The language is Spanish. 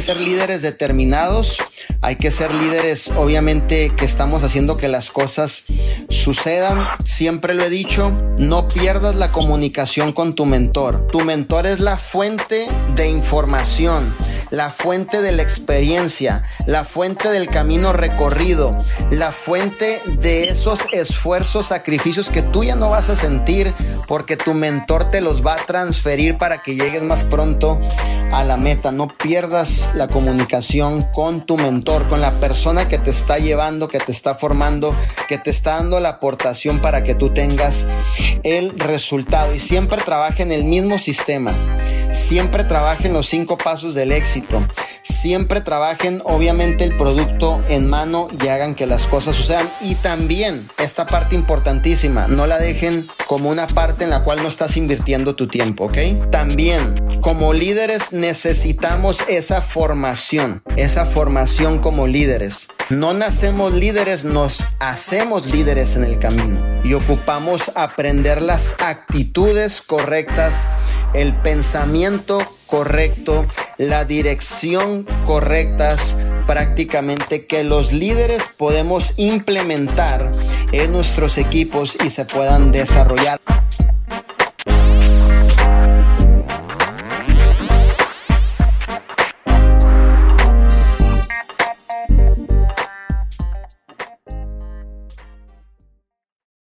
ser líderes determinados, hay que ser líderes obviamente que estamos haciendo que las cosas sucedan. Siempre lo he dicho, no pierdas la comunicación con tu mentor. Tu mentor es la fuente de información la fuente de la experiencia, la fuente del camino recorrido, la fuente de esos esfuerzos, sacrificios que tú ya no vas a sentir porque tu mentor te los va a transferir para que llegues más pronto a la meta. No pierdas la comunicación con tu mentor, con la persona que te está llevando, que te está formando, que te está dando la aportación para que tú tengas el resultado y siempre trabaja en el mismo sistema. Siempre trabajen los cinco pasos del éxito. Siempre trabajen obviamente el producto en mano y hagan que las cosas sucedan. Y también esta parte importantísima, no la dejen como una parte en la cual no estás invirtiendo tu tiempo, ¿ok? También como líderes necesitamos esa formación, esa formación como líderes. No nacemos líderes, nos hacemos líderes en el camino y ocupamos aprender las actitudes correctas el pensamiento correcto, la dirección correctas prácticamente que los líderes podemos implementar en nuestros equipos y se puedan desarrollar.